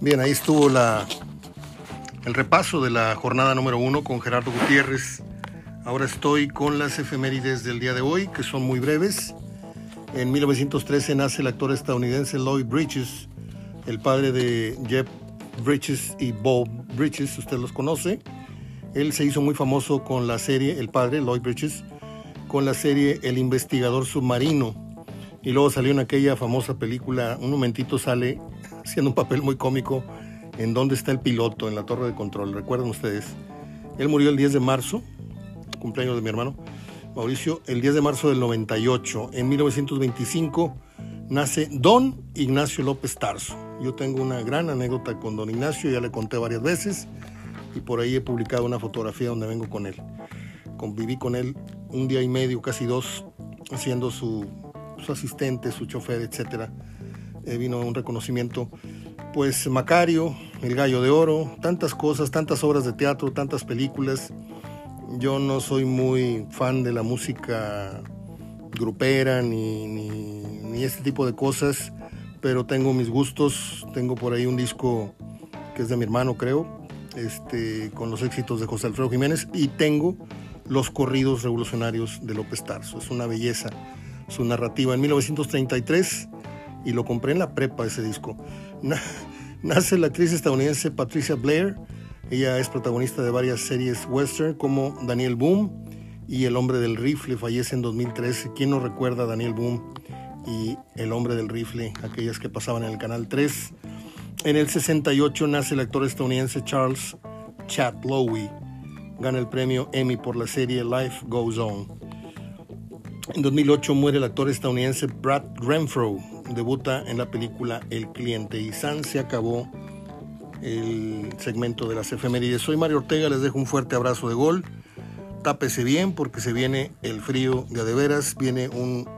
Bien, ahí estuvo la, el repaso de la jornada número uno con Gerardo Gutiérrez. Ahora estoy con las efemérides del día de hoy, que son muy breves. En 1913 nace el actor estadounidense Lloyd Bridges, el padre de Jeff Bridges y Bob Bridges, usted los conoce. Él se hizo muy famoso con la serie, el padre, Lloyd Bridges, con la serie El investigador submarino. Y luego salió en aquella famosa película, un momentito sale haciendo un papel muy cómico en Dónde está el piloto, en la torre de control. ¿Recuerdan ustedes? Él murió el 10 de marzo, cumpleaños de mi hermano Mauricio, el 10 de marzo del 98. En 1925 nace Don Ignacio López Tarso. Yo tengo una gran anécdota con Don Ignacio, ya le conté varias veces y por ahí he publicado una fotografía donde vengo con él. Conviví con él un día y medio, casi dos, siendo su, su asistente, su chofer, etcétera eh, vino un reconocimiento. Pues Macario, El Gallo de Oro, tantas cosas, tantas obras de teatro, tantas películas. Yo no soy muy fan de la música grupera ni, ni, este tipo de cosas, pero tengo mis gustos. Tengo por ahí un disco que es de mi hermano, creo, este, con los éxitos de José Alfredo Jiménez, y tengo los corridos revolucionarios de López Tarso. Es una belleza su narrativa. En 1933 y lo compré en la prepa ese disco. Nace la actriz estadounidense Patricia Blair. Ella es protagonista de varias series western como Daniel Boom y El hombre del rifle. Fallece en 2013. ¿Quién no recuerda a Daniel Boom y El hombre del rifle? Aquellas que pasaban en el canal 3. En el 68 nace el actor estadounidense Charles Chatlowy. Gana el premio Emmy por la serie Life Goes On. En 2008 muere el actor estadounidense Brad Renfro debuta en la película El cliente y San se acabó el segmento de las efemérides. Soy Mario Ortega, les dejo un fuerte abrazo de gol. Tápese bien porque se viene el frío de adeveras, viene un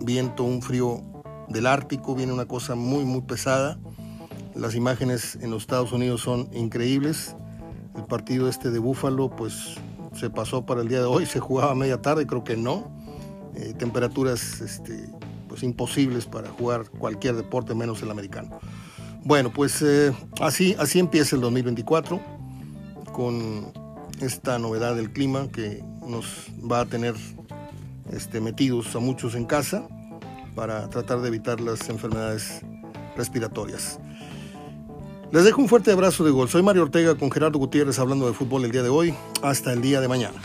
viento, un frío del Ártico, viene una cosa muy muy pesada. Las imágenes en los Estados Unidos son increíbles. El partido este de Búfalo pues se pasó para el día de hoy, se jugaba a media tarde, creo que no. Eh, temperaturas este, pues imposibles para jugar cualquier deporte menos el americano. Bueno, pues eh, así, así empieza el 2024 con esta novedad del clima que nos va a tener este, metidos a muchos en casa para tratar de evitar las enfermedades respiratorias. Les dejo un fuerte abrazo de gol. Soy Mario Ortega con Gerardo Gutiérrez hablando de fútbol el día de hoy. Hasta el día de mañana.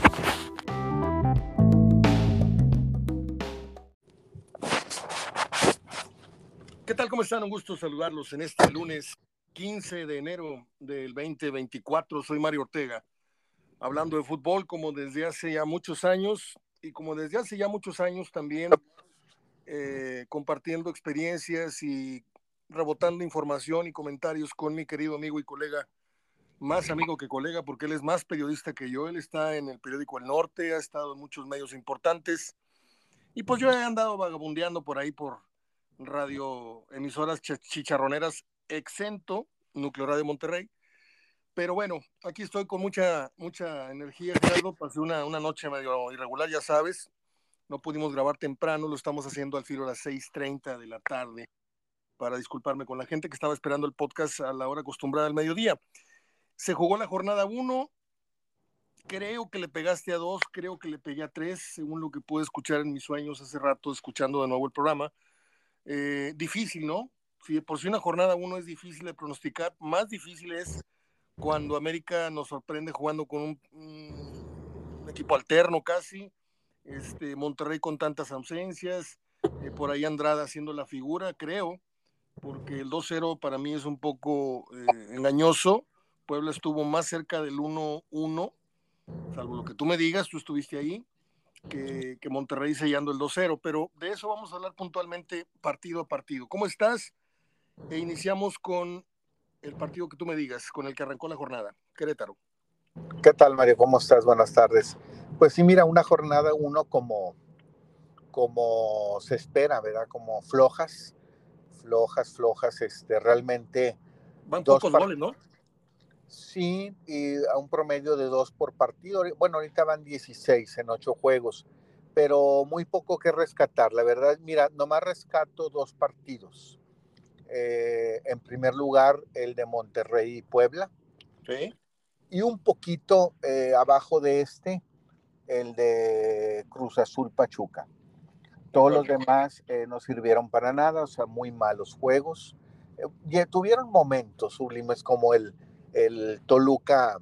¿Cómo están? Un gusto saludarlos en este lunes 15 de enero del 2024. Soy Mario Ortega, hablando de fútbol como desde hace ya muchos años y como desde hace ya muchos años también eh, compartiendo experiencias y rebotando información y comentarios con mi querido amigo y colega, más amigo que colega, porque él es más periodista que yo. Él está en el periódico El Norte, ha estado en muchos medios importantes. Y pues yo he andado vagabundeando por ahí por radio emisoras chicharroneras exento, Núcleo Radio Monterrey. Pero bueno, aquí estoy con mucha, mucha energía, Gerardo. Pasé una, una noche medio irregular, ya sabes. No pudimos grabar temprano, lo estamos haciendo al filo a las 6.30 de la tarde para disculparme con la gente que estaba esperando el podcast a la hora acostumbrada al mediodía. Se jugó la jornada 1, creo que le pegaste a dos, creo que le pegué a tres, según lo que pude escuchar en mis sueños hace rato, escuchando de nuevo el programa. Eh, difícil, ¿no? Si por si una jornada uno es difícil de pronosticar, más difícil es cuando América nos sorprende jugando con un, equipo alterno casi, este, Monterrey con tantas ausencias, eh, por ahí Andrada haciendo la figura, creo, porque el 2-0 para mí es un poco eh, engañoso. Puebla estuvo más cerca del 1-1, salvo lo que tú me digas, tú estuviste ahí que, Monterrey sellando el 2-0, pero de eso vamos a hablar puntualmente partido a partido. ¿Cómo estás? E iniciamos con el partido que tú me digas, con el que arrancó la jornada, Querétaro. ¿Qué tal, Mario? ¿Cómo estás? Buenas tardes. Pues sí, mira, una jornada uno como, como se espera, ¿verdad? Como flojas, flojas, flojas, este, realmente... Van pocos goles, ¿no? Sí, y a un promedio de dos por partido. Bueno, ahorita van 16 en ocho juegos, pero muy poco que rescatar. La verdad, mira, nomás rescato dos partidos. Eh, en primer lugar, el de Monterrey y Puebla. Sí. Y un poquito eh, abajo de este, el de Cruz Azul Pachuca. Todos los demás eh, no sirvieron para nada, o sea, muy malos juegos. Eh, tuvieron momentos sublimes como el, el Toluca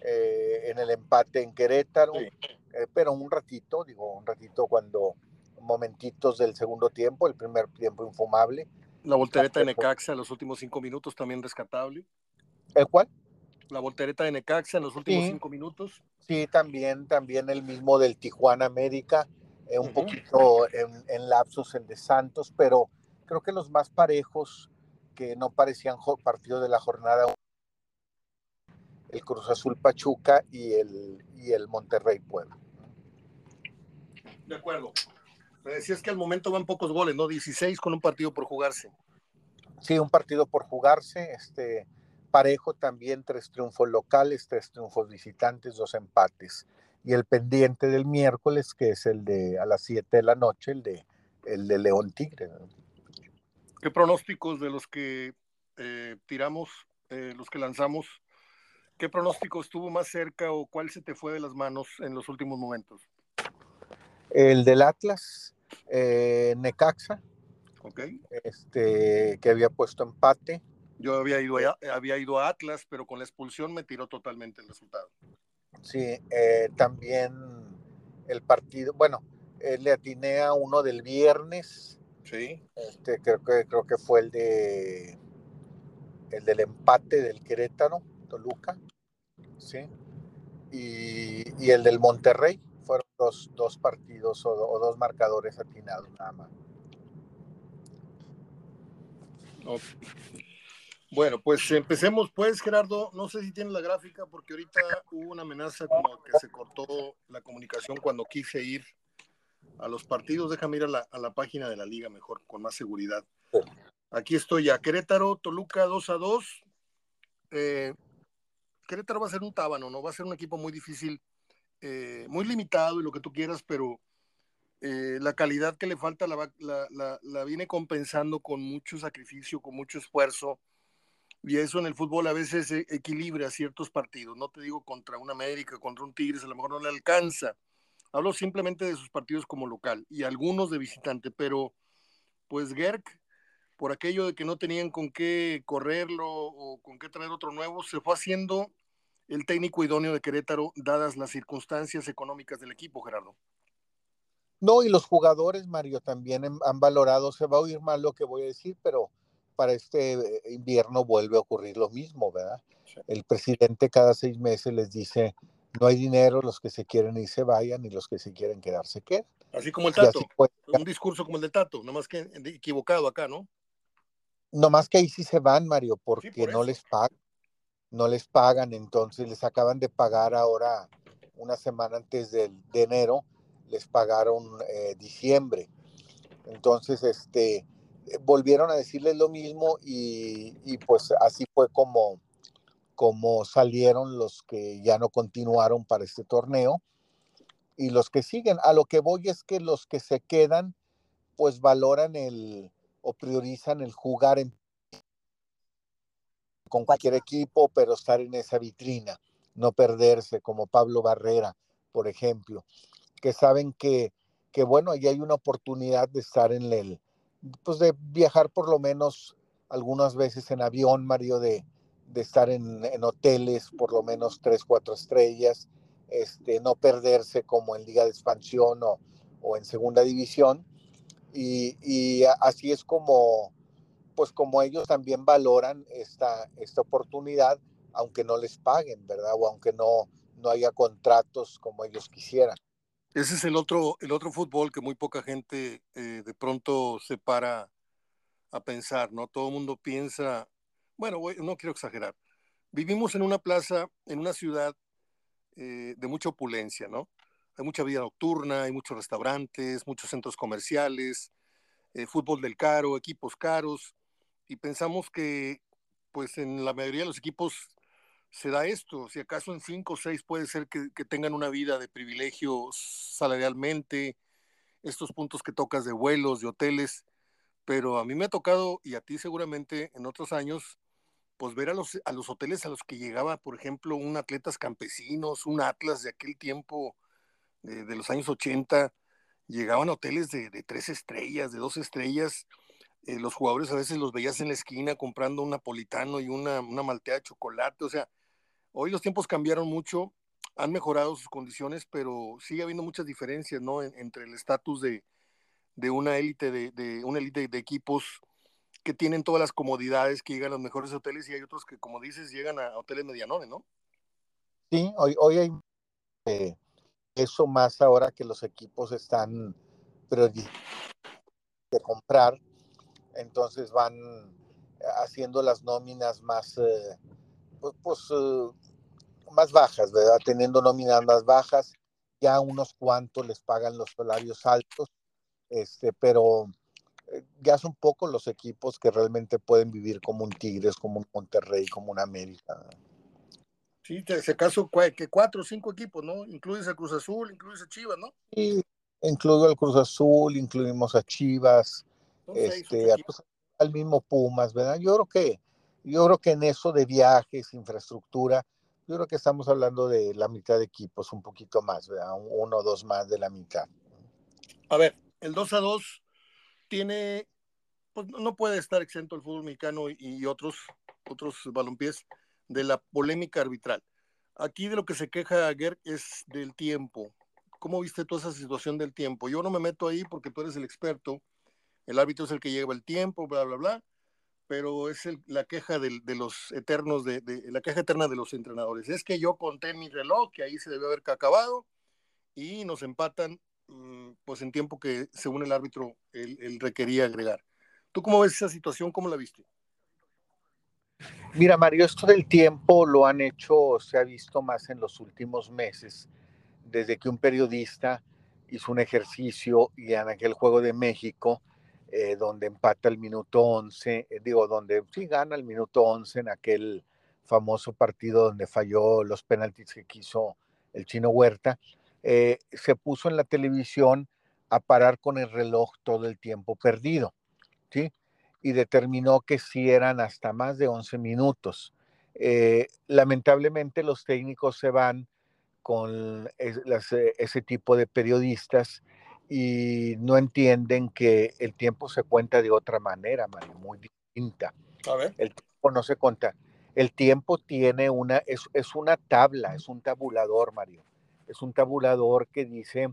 eh, en el empate en Querétaro, Sí. eh, pero un ratito, digo, un ratito cuando momentitos del segundo tiempo, el primer tiempo infumable. La voltereta de Necaxa en los últimos cinco minutos también rescatable. ¿El cual? La voltereta de Necaxa en los últimos Sí. cinco minutos. Sí, también, también el mismo del Tijuana América, eh, un Ujú. poquito en, en el de Santos, pero creo que los más parejos que no parecían partidos de la jornada, el Cruz Azul Pachuca y el, y el Monterrey Puebla. De acuerdo. Me decías que al momento van pocos goles, ¿no? 16 con un partido por jugarse. Sí, un partido por jugarse, este parejo también, tres triunfos locales, tres triunfos visitantes, dos empates. Y el pendiente del miércoles, que es el de a las 7 de la noche, el de, el de León Tigre. ¿Qué pronósticos de los que eh, tiramos, eh, los que lanzamos, qué pronóstico estuvo más cerca o cuál se te fue de las manos en los últimos momentos? El del Atlas, eh, Necaxa, ¿Ok? este, que había puesto empate. Yo había ido, a, había ido a Atlas, pero con la expulsión me tiró totalmente el resultado. Sí, eh, también el partido, bueno, eh, le atiné a uno del viernes, Sí. este, creo, que, creo que fue el de el del empate del Querétaro, Toluca, sí, y, y el del Monterrey, fueron dos, dos partidos o, o dos marcadores atinados nada más. Ok. Bueno, pues empecemos pues, Gerardo. No sé si tienes la gráfica porque ahorita hubo una amenaza como que se cortó la comunicación cuando quise ir a los partidos. Déjame ir a la, a la página de la liga mejor, con más seguridad. Aquí estoy ya. Querétaro, Toluca 2 a 2. Eh, Querétaro va a ser un tábano, ¿no? Va a ser un equipo muy difícil, eh, muy limitado y lo que tú quieras, pero eh, la calidad que le falta la, la, viene compensando con mucho sacrificio, con mucho esfuerzo. Y eso en el fútbol a veces eh, equilibra ciertos partidos. No te digo contra un América, contra un Tigres, a lo mejor no le alcanza. Hablo simplemente de sus partidos como local y algunos de visitante, pero pues Gerk, por aquello de que no tenían con qué correrlo o con qué traer otro nuevo, se fue haciendo el técnico idóneo de Querétaro, dadas las circunstancias económicas del equipo, Gerardo. No, y los jugadores, Mario, también han, han valorado, se va a oír mal lo que voy a decir, pero para este eh, invierno vuelve a ocurrir lo mismo, ¿verdad? Sí. El presidente cada seis meses les dice, no hay dinero, los que se quieren ir se vayan y los que se quieren quedar se quedan. Así como el Tato, fue. un discurso como el del Tato, nada más que equivocado acá, ¿no? No más que ahí sí se van, Mario, porque por no les pagan, no les pagan, entonces les acaban de pagar ahora una semana antes del, de enero, les pagaron eh, diciembre. Entonces, este, eh, volvieron a decirles lo mismo y, y pues así fue como, como salieron los que ya no continuaron para este torneo y los que siguen. A lo que voy es que los que se quedan, pues valoran el o priorizan el jugar con cualquier equipo, pero estar en esa vitrina, no perderse, como Pablo Barrera, por ejemplo, que saben que, que bueno, ahí hay una oportunidad de estar en el, pues de viajar por lo menos algunas veces en avión, Mario, de, de estar en, en, hoteles por lo menos tres, cuatro estrellas, este, no perderse como en Liga de Expansión o, o en Segunda División. Y, así es como, pues como ellos también valoran esta, esta oportunidad, aunque no les paguen, ¿verdad? O aunque no, no haya contratos como ellos quisieran. Ese es el otro, el otro fútbol que muy poca gente eh, de pronto se para a pensar, ¿no? Todo el mundo piensa, bueno, no quiero exagerar, vivimos en una plaza, en una ciudad eh, de mucha opulencia, ¿no? Hay mucha vida nocturna, hay muchos restaurantes, muchos centros comerciales, eh, fútbol del caro, equipos caros, y pensamos que, pues en la mayoría de los equipos se da esto, si acaso en cinco o seis puede ser que, que tengan una vida de privilegio salarialmente, estos puntos que tocas de vuelos, de hoteles, pero a mí me ha tocado, y a ti seguramente en otros años, pues ver a los, a los hoteles a los que llegaba, por ejemplo, un Atletas Campesinos, un Atlas de aquel tiempo, de, los años 80, llegaban hoteles de, tres estrellas, de dos estrellas. Eh, los jugadores a veces los veías en la esquina comprando un napolitano y una, una de chocolate. O sea, hoy los tiempos cambiaron mucho, han mejorado sus condiciones, pero sigue habiendo muchas diferencias, ¿no? entre el estatus de, de una élite de, de, una élite de equipos que tienen todas las comodidades, que llegan a los mejores hoteles y hay otros que, como dices, llegan a hoteles medianones, ¿no? Sí, hoy, hoy hay eh, eso más ahora que los equipos están de comprar, entonces van haciendo las nóminas más, eh, pues, pues eh, más bajas. Teniendo nóminas más bajas, ya unos cuantos les pagan los salarios altos este, pero eh, ya son pocos los equipos que realmente pueden vivir como un Tigres, como un Monterrey, como un América. Sí, ese caso, que cuatro o cinco equipos, ¿no? Incluyes a Cruz Azul, incluyes a Chivas, ¿no? Sí, incluyo al Cruz Azul, incluimos a Chivas, este, al mismo Pumas, ¿verdad? Yo creo que, yo creo que en eso de viajes, infraestructura, yo creo que estamos hablando de la mitad de equipos, un poquito más, ¿verdad? Uno o dos más de la mitad. A ver, el 2 a 2 tiene, pues no puede estar exento el fútbol mexicano y otros, otros balompiés de la polémica arbitral. Aquí de lo que se queja Gerd es del tiempo. ¿Cómo viste toda esa situación del tiempo? Yo no me meto ahí porque tú eres el experto, el árbitro es el que lleva el tiempo, bla, bla, bla, pero es la queja de, los eternos, de, la queja eterna de los entrenadores. Es que yo conté mi reloj, que ahí se debe haber acabado, y nos empatan Mm, pues en tiempo que según el árbitro él, requería agregar. ¿Tú cómo ves esa situación? ¿Cómo la viste? Mira, Mario, esto del tiempo lo han hecho, se ha visto más en los últimos meses, desde que un periodista hizo un ejercicio y en aquel juego de México, eh, donde empata el minuto 11, eh, digo, donde sí gana el minuto 11 en aquel famoso partido donde falló los penaltis que quiso el chino Huerta, eh, se puso en la televisión a parar con el reloj todo el tiempo perdido, ¿sí? Y determinó que sí eran hasta más de 11 minutos. Eh, lamentablemente los técnicos se van con eh, ese tipo de periodistas y no entienden que el tiempo se cuenta de otra manera, Mario, muy distinta. El tiempo no se cuenta. El tiempo tiene una, es, es una tabla, es un tabulador, Mario es un tabulador que dice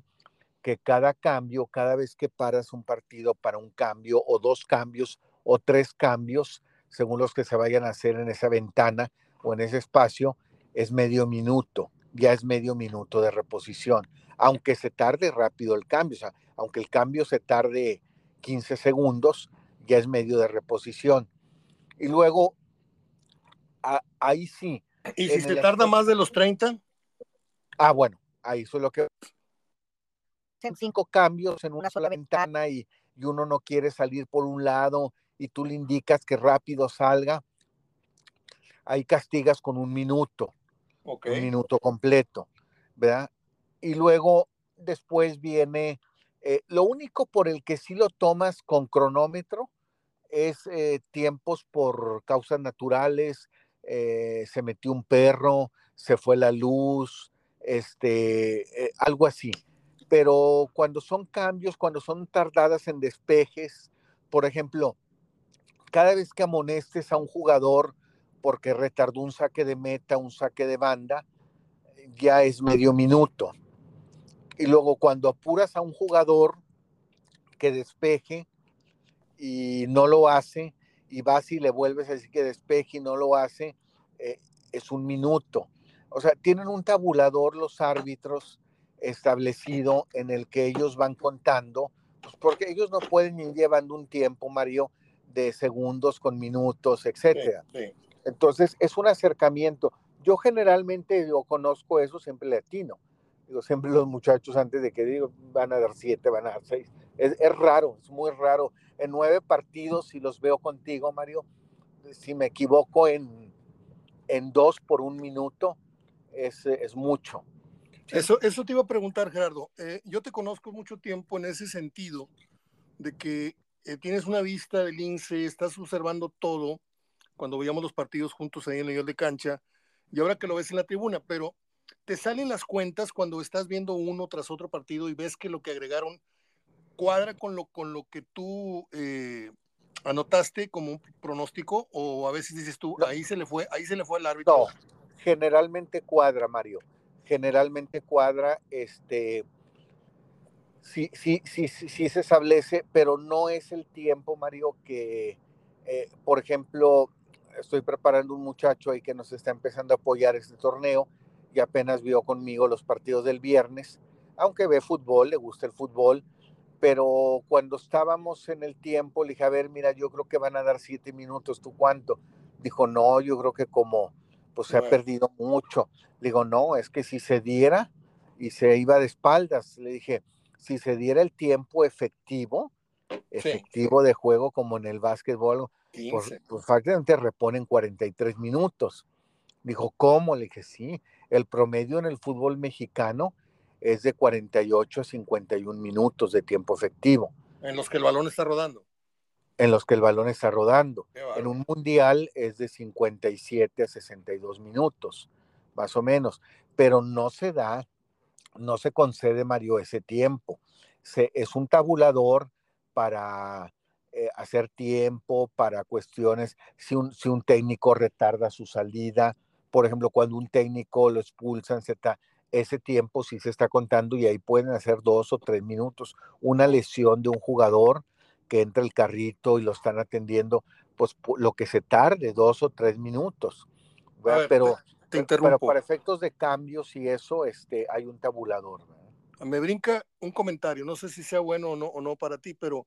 que cada cambio, cada vez que paras un partido para un cambio o dos cambios o tres cambios, según los que se vayan a hacer en esa ventana o en ese espacio, es medio minuto, ya es medio minuto de reposición, aunque se tarde rápido el cambio, o sea, aunque el cambio se tarde 15 segundos, ya es medio de reposición. Y luego, ahí sí. ¿Y si se tarda más de los 30? Ah, bueno, ahí eso es lo que hacen cinco cambios en una sola ventana y, uno no quiere salir por un lado y tú le indicas que rápido salga, ahí castigas con un minuto, un minuto completo, ¿verdad? Y luego después viene, eh, lo único por el que sí lo tomas con cronómetro es eh, tiempos por causas naturales, eh, se metió un perro, se fue la luz, este, algo así. Pero cuando son cambios, cuando son tardadas en despejes, por ejemplo, cada vez que amonestes a un jugador porque retardó un saque de meta, un saque de banda, ya es medio minuto. Y luego cuando apuras a un jugador que despeje y no lo hace, y vas y le vuelves a decir que despeje y no lo hace, eh, es un minuto. O sea, tienen un tabulador los árbitros establecido en el que ellos van contando, pues porque ellos no pueden ir llevando un tiempo, Mario, de segundos con minutos, etcétera. Entonces, es un acercamiento. Yo generalmente yo conozco eso siempre latino. Digo, siempre los muchachos antes de que digo, van a dar siete, van a dar seis. Es, es raro, es muy raro. En nueve partidos, si los veo contigo, Mario, si me equivoco en, en dos por un minuto, es, es mucho. Eso, eso te iba a preguntar, Gerardo. Eh, yo te conozco mucho tiempo en ese sentido de que eh, tienes una vista del lince, estás observando todo cuando veíamos los partidos juntos ahí en el nivel de cancha y ahora que lo ves en la tribuna, pero te salen las cuentas cuando estás viendo uno tras otro partido y ves que lo que agregaron cuadra con lo, con lo que tú eh, anotaste como un pronóstico o a veces dices tú, ahí se le fue, ahí se le fue al árbitro. No, generalmente cuadra, Mario. Generalmente cuadra, este, sí, sí, sí, sí, se establece, pero no es el tiempo, Mario, que, eh, por ejemplo, estoy preparando un muchacho ahí que nos está empezando a apoyar este torneo y apenas vio conmigo los partidos del viernes, aunque ve fútbol, le gusta el fútbol, pero cuando estábamos en el tiempo, le dije, a ver, mira, yo creo que van a dar siete minutos, ¿tú cuánto? Dijo, no, yo creo que como, pues se ha perdido mucho. Le digo, no, es que si se diera y se iba de espaldas, le dije, si se diera el tiempo efectivo, efectivo de juego como en el básquetbol, pues, pues prácticamente reponen 43 minutos. Dijo, ¿cómo? Le dije, sí, el promedio en el fútbol mexicano es de 48 a 51 minutos de tiempo efectivo. En los que el balón está rodando. En los que el balón está rodando. En un mundial es de 57 a 62 minutos, más o menos. Pero no se da, no se concede, Mario, ese tiempo. Se, es un tabulador para eh, hacer tiempo, para cuestiones, si un, si un técnico retarda su salida, por ejemplo, cuando un técnico lo expulsan, se está, ese tiempo sí se está contando y ahí pueden hacer dos o tres minutos. Una lesión de un jugador que entra el carrito y lo están atendiendo, pues lo que se tarde, dos o tres minutos. pero, pero para efectos de cambios y eso, este, hay un tabulador. Me brinca un comentario, no sé si sea bueno o no, o no para ti, pero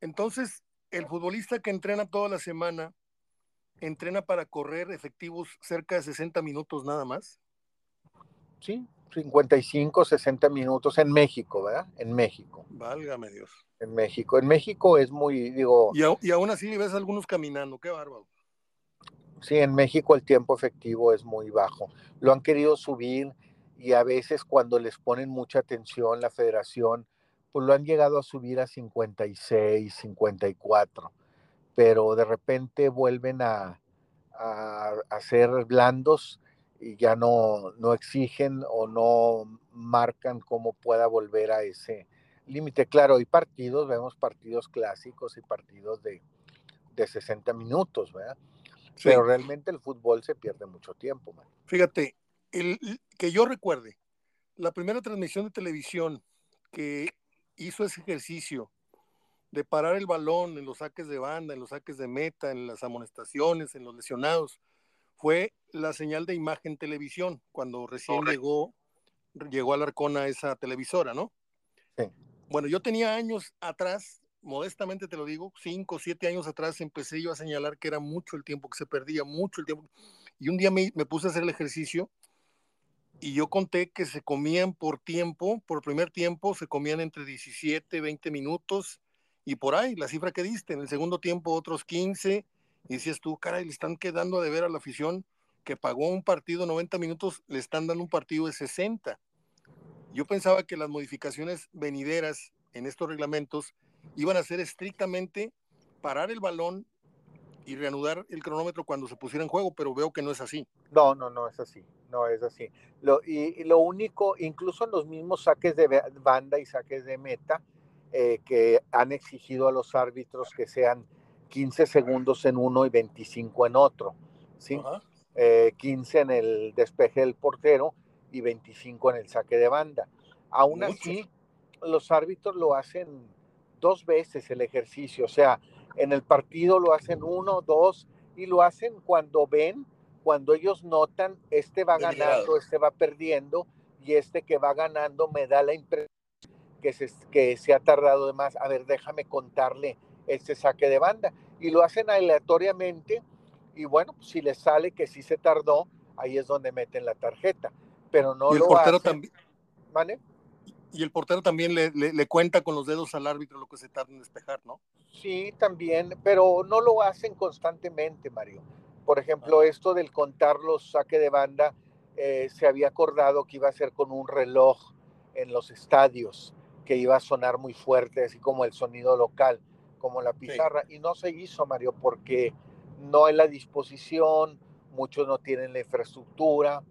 entonces el futbolista que entrena toda la semana, entrena para correr efectivos cerca de 60 minutos nada más sí, 55, 60 minutos en México, ¿verdad? En México. Válgame Dios. En México. En México es muy, digo... Y, y aún así ves algunos caminando, qué bárbaro. Sí, en México el tiempo efectivo es muy bajo. Lo han querido subir y a veces cuando les ponen mucha atención la federación, pues lo han llegado a subir a 56, 54, pero de repente vuelven a, a, ser blandos y ya no, no exigen o no marcan cómo pueda volver a ese límite. Claro, hay partidos, vemos partidos clásicos y partidos de, de 60 minutos, ¿verdad? Pero realmente el fútbol se pierde mucho tiempo. Man. Fíjate, el, que yo recuerde, la primera transmisión de televisión que hizo ese ejercicio de parar el balón en los saques de banda, en los saques de meta, en las amonestaciones, en los lesionados, fue la señal de imagen televisión, cuando recién llegó, llegó a Arcona esa televisora, ¿no? Sí. Bueno, yo tenía años atrás, modestamente te lo digo, cinco, siete años atrás empecé yo a señalar que era mucho el tiempo que se perdía, mucho el tiempo. Y un día me, me puse a hacer el ejercicio y yo conté que se comían por tiempo, por primer tiempo, se comían entre 17, 20 minutos y por ahí, la cifra que diste, en el segundo tiempo otros 15 y decías tú, caray, le están quedando de ver a la afición que pagó un partido 90 minutos, le están dando un partido de 60. Yo pensaba que las modificaciones venideras en estos reglamentos iban a ser estrictamente parar el balón y reanudar el cronómetro cuando se pusiera en juego, pero veo que no es así. No, no, no es así, no es así. Lo, y, lo único, incluso en los mismos saques de banda y saques de meta, eh, que han exigido a los árbitros que sean 15 segundos en uno y 25 en otro, ¿sí? 15 eh, en el despeje del portero y 25 en el saque de banda. Aún así, los árbitros lo hacen dos veces el ejercicio, o sea, en el partido lo hacen uno, dos, y lo hacen cuando ven, cuando ellos notan, este va ganando, este va perdiendo, y este que va ganando me da la impresión que se, que se ha tardado de más. A ver, déjame contarle este saque de banda. Y lo hacen aleatoriamente y bueno, pues, si les sale que sí se tardó, ahí es donde meten la tarjeta. Pero no el lo portero también. ¿Vale? Y el portero también le, le, cuenta con los dedos al árbitro lo que se tarda en despejar, ¿no? Sí, también, pero no lo hacen constantemente, Mario. Por ejemplo, ah. esto del contar los saque de banda, eh, se había acordado que iba a ser con un reloj en los estadios, que iba a sonar muy fuerte, así como el sonido local como la pizarra. Y no se hizo, Mario, porque no hay la disposición, muchos no tienen la infraestructura,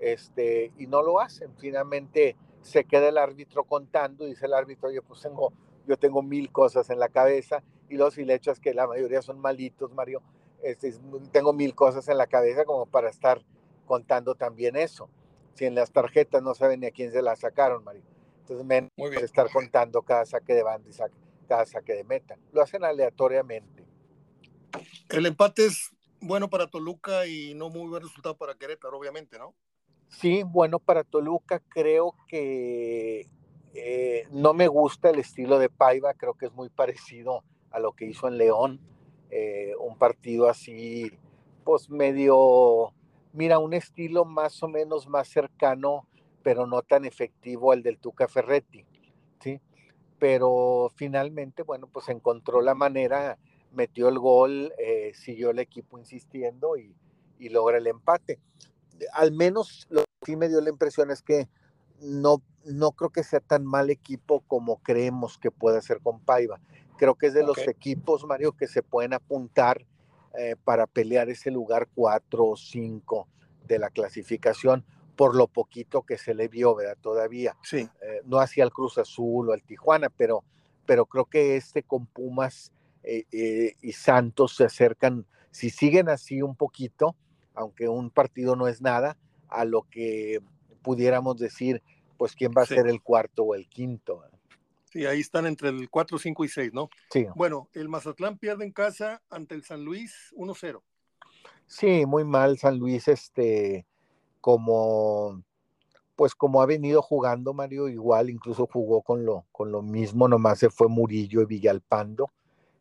este, y no lo hacen. Finalmente se queda el árbitro contando y dice el árbitro, oye, pues tengo, yo tengo mil cosas en la cabeza, y luego si le echas que la mayoría son malitos, Mario, este, tengo mil cosas en la cabeza como para estar contando también eso. Si en las tarjetas no saben ni a quién se las sacaron, Mario. Entonces, menos estar contando cada saque de banda y cada saque de meta. Lo hacen aleatoriamente. El empate es bueno para Toluca y no muy buen resultado para Querétaro, obviamente, ¿no? Sí, bueno para Toluca. Creo que eh, no me gusta el estilo de Paiva. Creo que es muy parecido a lo que hizo en León. Eh, un partido así, pues medio, mira, un estilo más o menos más cercano, pero no tan efectivo al del Tuca Ferretti, ¿sí? Pero finalmente, bueno, pues encontró la manera, metió el gol, eh, siguió el equipo insistiendo y, y logra el empate. Al menos lo que sí me dio la impresión es que no, no creo que sea tan mal equipo como creemos que puede ser con Paiva. Creo que es de los equipos, Mario, que se pueden apuntar eh, para pelear ese lugar 4 o 5 de la clasificación, por lo poquito que se le vio, ¿verdad? Todavía. Sí. Eh, no hacia el Cruz Azul o al Tijuana, pero, pero creo que este con Pumas eh, y Santos se acercan, si siguen así un poquito, aunque un partido no es nada, a lo que pudiéramos decir, pues quién va a ser el cuarto o el quinto. Sí, ahí están entre el 4, 5 y 6, ¿no? Sí. Bueno, el Mazatlán pierde en casa ante el San Luis 1-0. Sí, muy mal San Luis, este, como, pues como ha venido jugando Mario, igual incluso jugó con lo, con lo mismo, nomás se fue Murillo y Villalpando,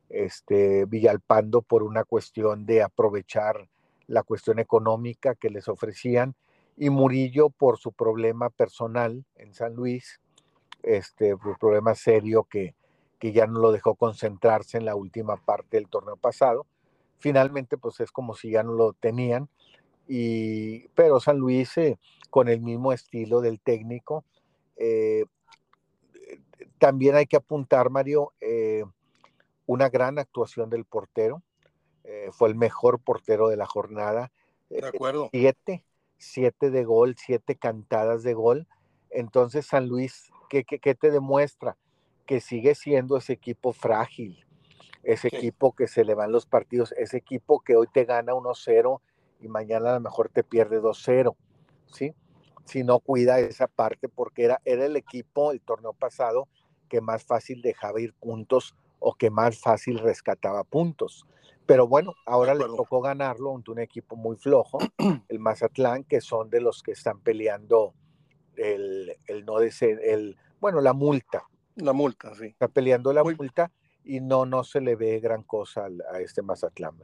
este, Villalpando por una cuestión de aprovechar la cuestión económica que les ofrecían y Murillo por su problema personal en San Luis, este un problema serio que, que ya no lo dejó concentrarse en la última parte del torneo pasado. Finalmente, pues es como si ya no lo tenían. Y, pero San Luis, eh, con el mismo estilo del técnico, eh, también hay que apuntar, Mario, eh, una gran actuación del portero. Fue el mejor portero de la jornada. De acuerdo. siete, siete de gol, siete cantadas de gol. Entonces San Luis ¿qué, te demuestra? Que sigue siendo ese equipo frágil, ese equipo que se le van los partidos, ese equipo que hoy te gana 1-0 y mañana a lo mejor te pierde 2-0, ¿sí? Si no cuida esa parte, porque era, era el equipo el torneo pasado que más fácil dejaba ir puntos o que más fácil rescataba puntos. Pero bueno, ahora le tocó ganarlo ante un equipo muy flojo, el Mazatlán, que son de los que están peleando el, el no de ser, el, bueno, la multa. La multa, sí. Está peleando la multa y no, no se le ve gran cosa a, este Mazatlán.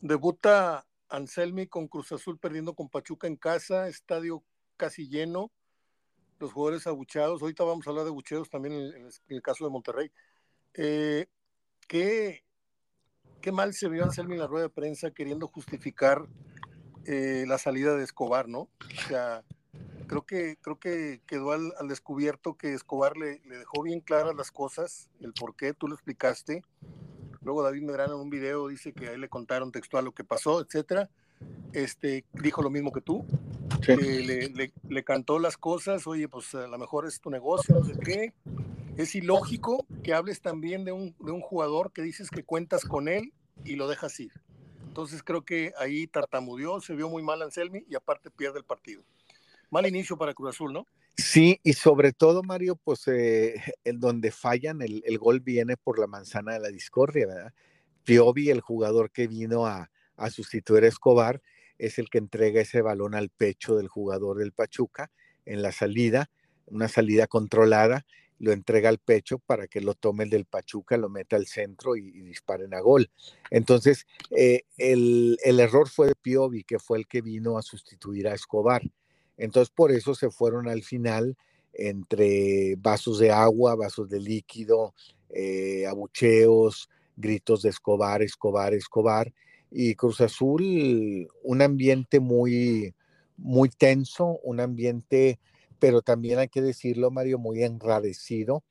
Debuta Anselmi con Cruz Azul perdiendo con Pachuca en casa, estadio casi lleno, los jugadores abucheados. Ahorita vamos a hablar de abucheos también en, el, caso de Monterrey. Eh, ¿qué, qué mal se vio Anselmi en la rueda de prensa queriendo justificar eh, la salida de Escobar, ¿no? O sea, creo que, creo que quedó al, descubierto que Escobar le, le, dejó bien claras las cosas, el por qué, tú lo explicaste. Luego David Medrano en un video dice que ahí le contaron textual lo que pasó, etcétera. Este, dijo lo mismo que tú. le, le, le, cantó las cosas, oye, pues a lo mejor es tu negocio, no sé qué. Es ilógico que hables también de un, de un jugador que dices que cuentas con él y lo dejas ir. Entonces creo que ahí tartamudeó, se vio muy mal Anselmi y aparte pierde el partido. Mal inicio para Cruz Azul, ¿no? Sí, y sobre todo, Mario, pues eh, en donde fallan, el, gol viene por la manzana de la discordia, ¿verdad? Piovi, el jugador que vino a, sustituir a Escobar, es el que entrega ese balón al pecho del jugador del Pachuca en la salida, una salida controlada, lo entrega al pecho para que lo tome el del Pachuca, lo meta al centro y, disparen a gol. Entonces, eh, el, el, error fue de Piovi, que fue el que vino a sustituir a Escobar. Entonces por eso se fueron al final entre vasos de agua, vasos de líquido, eh, abucheos, gritos de Escobar, Escobar, Escobar. Y Cruz Azul, un ambiente muy, muy tenso, un ambiente, pero también hay que decirlo, Mario, muy enradecido.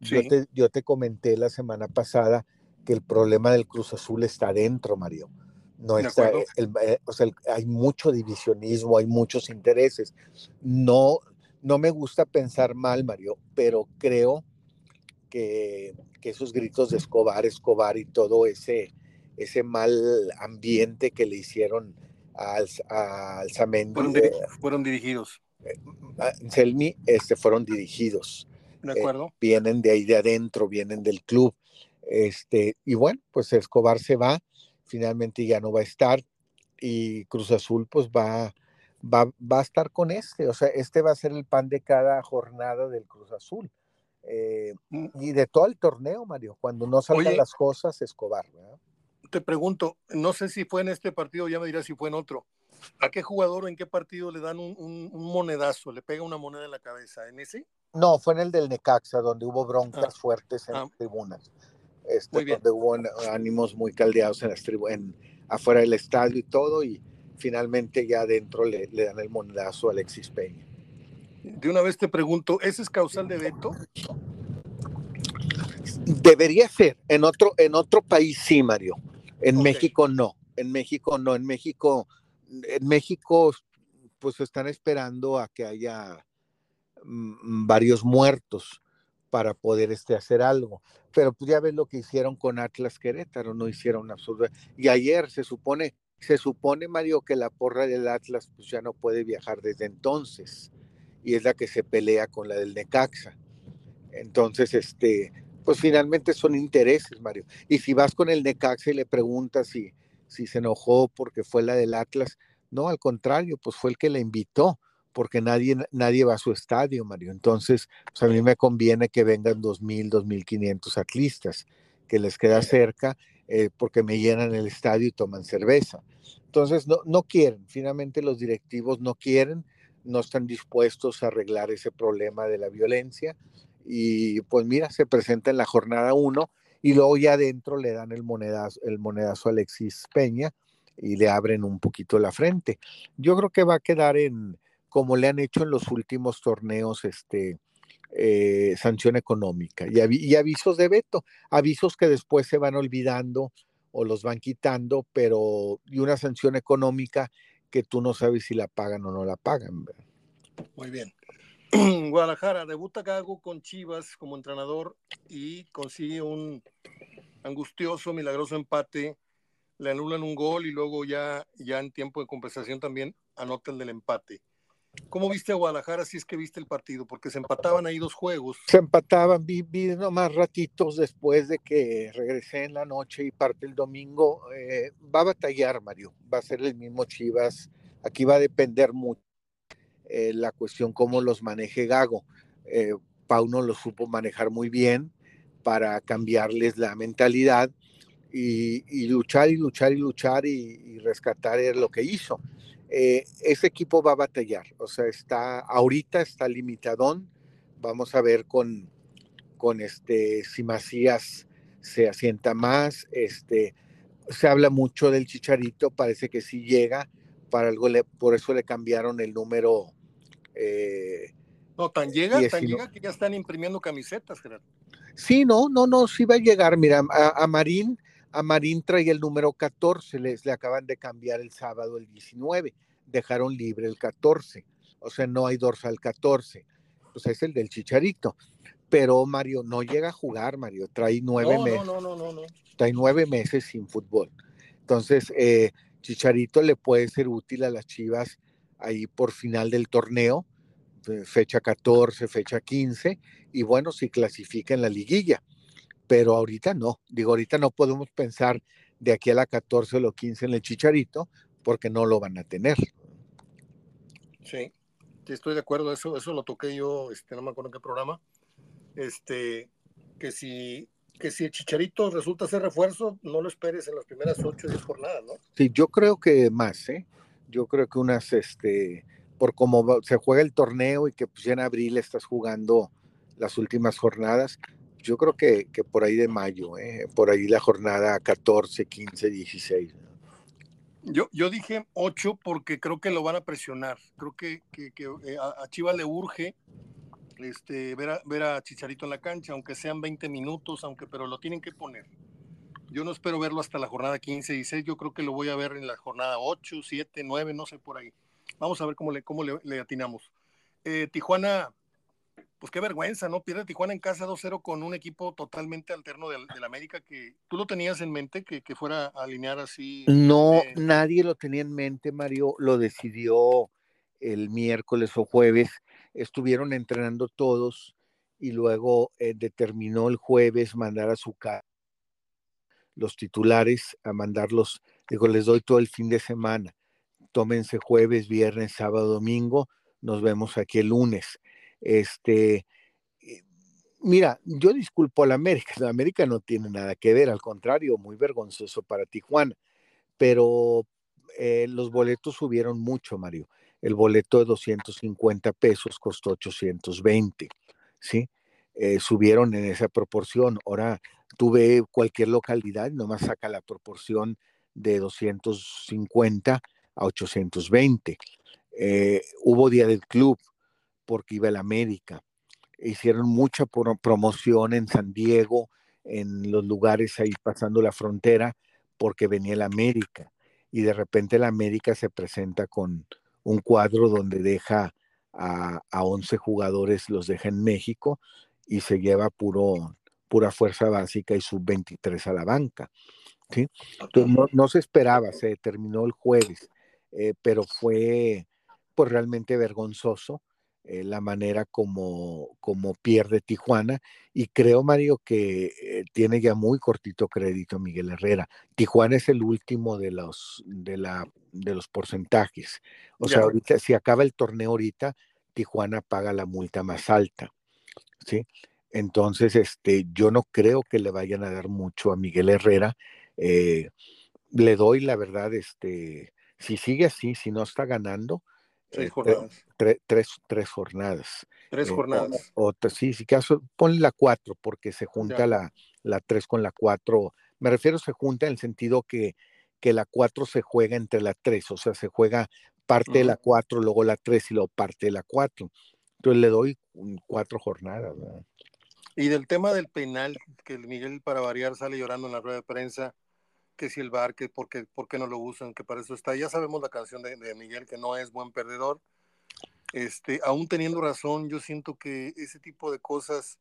Yo, te, yo te comenté la semana pasada que el problema del Cruz Azul está dentro, Mario. No está, eh, o sea, hay mucho divisionismo, hay muchos intereses. No, no me gusta pensar mal, Mario, pero creo que, que esos gritos de Escobar, Escobar y todo ese, ese mal ambiente que le hicieron al, al Fueron, fueron dirigidos. Eh, Selmi este, fueron dirigidos. De acuerdo. Eh, vienen de ahí de adentro, vienen del club. Este, y bueno, pues Escobar se va, finalmente ya no va a estar y Cruz Azul pues va, va, va a estar con este, o sea, este va a ser el pan de cada jornada del Cruz Azul. Eh, mm. y de todo el torneo, Mario, cuando no salgan las cosas, Escobar. Te pregunto, no sé si fue en este partido, ya me dirás si fue en otro. ¿A qué jugador o en qué partido le dan un, monedazo, le pega una moneda en la cabeza? ¿En ese? No, fue en el del Necaxa, donde hubo broncas ah. fuertes en ah. las tribunas. Este, donde hubo ánimos muy caldeados en las en, afuera del estadio y todo, y finalmente ya adentro le, le dan el monedazo a Alexis Peña. De una vez te pregunto, ¿ese es causal de veto? Debería ser. En otro, en otro país sí, Mario. En México no. En México no. En México, en México, pues están esperando a que haya mm, varios muertos para poder este, hacer algo. Pero pues ya ves lo que hicieron con Atlas Querétaro, no hicieron absurdo. Y ayer se supone, se supone, Mario, que la porra del Atlas pues ya no puede viajar desde entonces y es la que se pelea con la del Necaxa. Entonces, este, pues finalmente son intereses, Mario. Y si vas con el Necaxa y le preguntas si, si se enojó porque fue la del Atlas, no, al contrario, pues fue el que la invitó, porque nadie, nadie va a su estadio, Mario. Entonces, pues a mí me conviene que vengan 2.000, 2.500 atlistas, que les queda cerca, eh, porque me llenan el estadio y toman cerveza. Entonces, no, no quieren, finalmente los directivos no quieren, no están dispuestos a arreglar ese problema de la violencia. Y pues mira, se presenta en la jornada 1 y luego ya adentro le dan el monedazo, el monedazo a Alexis Peña y le abren un poquito la frente. Yo creo que va a quedar en, como le han hecho en los últimos torneos, este, eh, sanción económica y, y, avisos de veto, avisos que después se van olvidando o los van quitando, pero y una sanción económica que tú no sabes si la pagan o no la pagan. Muy bien. Guadalajara debuta Gago con Chivas como entrenador y consigue un angustioso, milagroso empate. Le anulan un gol y luego ya, ya en tiempo de compensación también anotan del empate. ¿Cómo viste a Guadalajara si es que viste el partido? Porque se empataban ahí dos juegos. Se empataban, vi, vi nomás ratitos después de que regresé en la noche y parte el domingo. Eh, va a batallar, Mario. Va a ser el mismo Chivas. Aquí va a depender mucho eh, la cuestión cómo los maneje Gago. Eh, Pauno lo supo manejar muy bien para cambiarles la mentalidad y, luchar y luchar y luchar y, rescatar lo que hizo eh, ese equipo va a batallar. O sea, está ahorita está limitadón. Vamos a ver con, con este si Macías se asienta más. Este, se habla mucho del Chicharito, parece que sí llega. Para algo por eso le cambiaron el número. Eh, no, tan llega, tan llega que ya están imprimiendo camisetas, Gerardo. Sí, no, no, no, sí va a llegar. Mira, a, a Marín a Marín traía el número 14, les, le acaban de cambiar el sábado el 19, dejaron libre el 14, o sea, no hay dorsal 14, pues es el del Chicharito. Pero Mario no llega a jugar, Mario, trae nueve meses. No, no, no, no, Trae nueve meses sin fútbol. Entonces, eh, Chicharito le puede ser útil a las Chivas ahí por final del torneo, fecha 14, fecha 15, y bueno, si clasifica en la liguilla pero ahorita no. Digo, ahorita no podemos pensar de aquí a la 14 o la 15 en el chicharito, porque no lo van a tener. Sí, estoy de acuerdo, eso, eso lo toqué yo, este, no me acuerdo en qué programa, este, que si, que si el chicharito resulta ser refuerzo, no lo esperes en las primeras 8 o 10 jornadas, ¿no? Sí, yo creo que más, ¿eh? Yo creo que unas, este, por cómo se juega el torneo y que pues ya en abril estás jugando las últimas jornadas, yo creo que, que por ahí de mayo, ¿eh? por ahí la jornada 14, 15, 16. Yo, yo dije 8 porque creo que lo van a presionar. Creo que, que, eh, a, Chivas le urge este, ver, a, ver a Chicharito en la cancha, aunque sean 20 minutos, aunque, pero lo tienen que poner. Yo no espero verlo hasta la jornada 15 y 16, yo creo que lo voy a ver en la jornada 8, 7, 9, no sé por ahí. Vamos a ver cómo le, cómo le, atinamos. Eh, Tijuana, pues qué vergüenza, ¿no? Pierde Tijuana en casa 2-0 con un equipo totalmente alterno del, del, América que tú lo tenías en mente, que, que fuera a alinear así. No, nadie lo tenía en mente, Mario, lo decidió el miércoles o jueves, estuvieron entrenando todos y luego eh, determinó el jueves mandar a su casa los titulares, a mandarlos, digo, les doy todo el fin de semana, tómense jueves, viernes, sábado, domingo, nos vemos aquí el lunes. Este, eh, mira, yo disculpo a la América, la América no tiene nada que ver, al contrario, muy vergonzoso para Tijuana, pero eh, los boletos subieron mucho, Mario el boleto de 250 pesos costó 820, ¿sí? Eh, subieron en esa proporción. Ahora tuve cualquier localidad, nomás saca la proporción de 250 a 820. Eh, hubo día del club porque iba el América. Hicieron mucha promoción en San Diego, en los lugares ahí pasando la frontera, porque venía el América. Y de repente el América se presenta con, un cuadro donde deja a, a 11 jugadores, los deja en México y se lleva puro, pura fuerza básica y sub-23 a la banca. ¿sí? no, no, se esperaba, se terminó el jueves, eh, pero fue pues realmente vergonzoso eh, la manera como, como pierde Tijuana. Y creo, Mario, que eh, tiene ya muy cortito crédito Miguel Herrera. Tijuana es el último de los, de la, de los porcentajes. O sea, ahorita, si acaba el torneo ahorita, Tijuana paga la multa más alta. ¿Sí? Entonces, este, yo no creo que le vayan a dar mucho a Miguel Herrera. Eh, le doy la verdad, este, si sigue así, si no está ganando, Tres eh, jornadas. tres, tres, jornadas. Tres eh, jornadas. sí, si caso, ponle la cuatro, porque se junta la, la tres con la cuatro. Me refiero, se junta en el sentido que, que la cuatro se juega entre la tres, o sea, se juega parte de la cuatro, luego la tres y luego parte de la cuatro. Entonces le doy cuatro jornadas. Y del tema del penal, que Miguel para variar sale llorando en la rueda de prensa, que si el bar, que por qué, no lo usan, que para eso está. Ya sabemos la canción de, Miguel, que no es buen perdedor. Este, aún teniendo razón, yo siento que ese tipo de cosas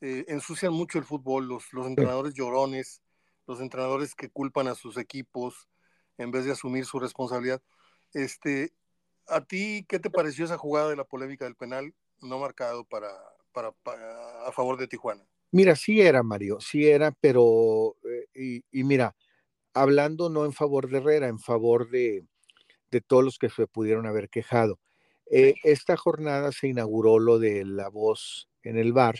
eh, ensucian mucho el fútbol, los, los entrenadores llorones, los entrenadores que culpan a sus equipos en vez de asumir su responsabilidad. Este, ¿A ti qué te pareció esa jugada de la polémica del penal no marcado para, para, a favor de Tijuana? Mira, sí era, Mario, sí era, pero, eh, y, mira, hablando no en favor de Herrera, en favor de, todos los que se pudieron haber quejado. Eh, esta jornada se inauguró lo de la voz en el bar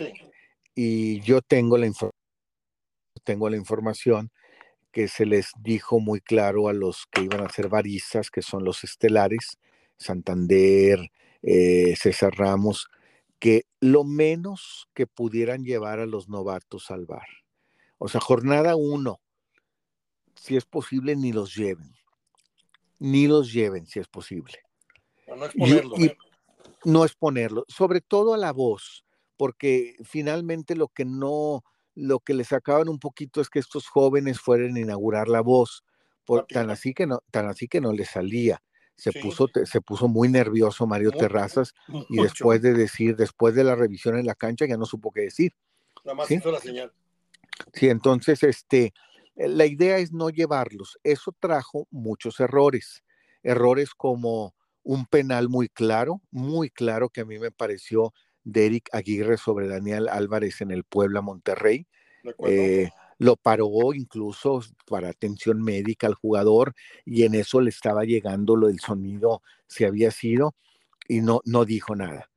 y yo tengo la, tengo la información que se les dijo muy claro a los que iban a ser baristas, que son los estelares, Santander, eh, César Ramos, que lo menos que pudieran llevar a los novatos al bar. O sea, jornada uno, si es posible, ni los lleven. Ni los lleven, si es posible. no es ponerlo. ¿eh? no es ponerlo, sobre todo a la voz, porque finalmente lo que no, lo que les sacaban un poquito es que estos jóvenes fueran a inaugurar la voz, por, tan así que no, tan así que no les salía. Se, puso, se puso muy nervioso Mario Terrazas y después de decir, después de la revisión en la cancha, ya no supo qué decir. Nada más hizo la señal. Sí, entonces, este, la idea es no llevarlos. Eso trajo muchos errores. Errores como un penal muy claro, muy claro que a mí me pareció de Eric Aguirre sobre Daniel Álvarez en el Puebla Monterrey. Eh, lo paró incluso para atención médica al jugador y en eso le estaba llegando lo del sonido, si había sido, y no, no dijo nada.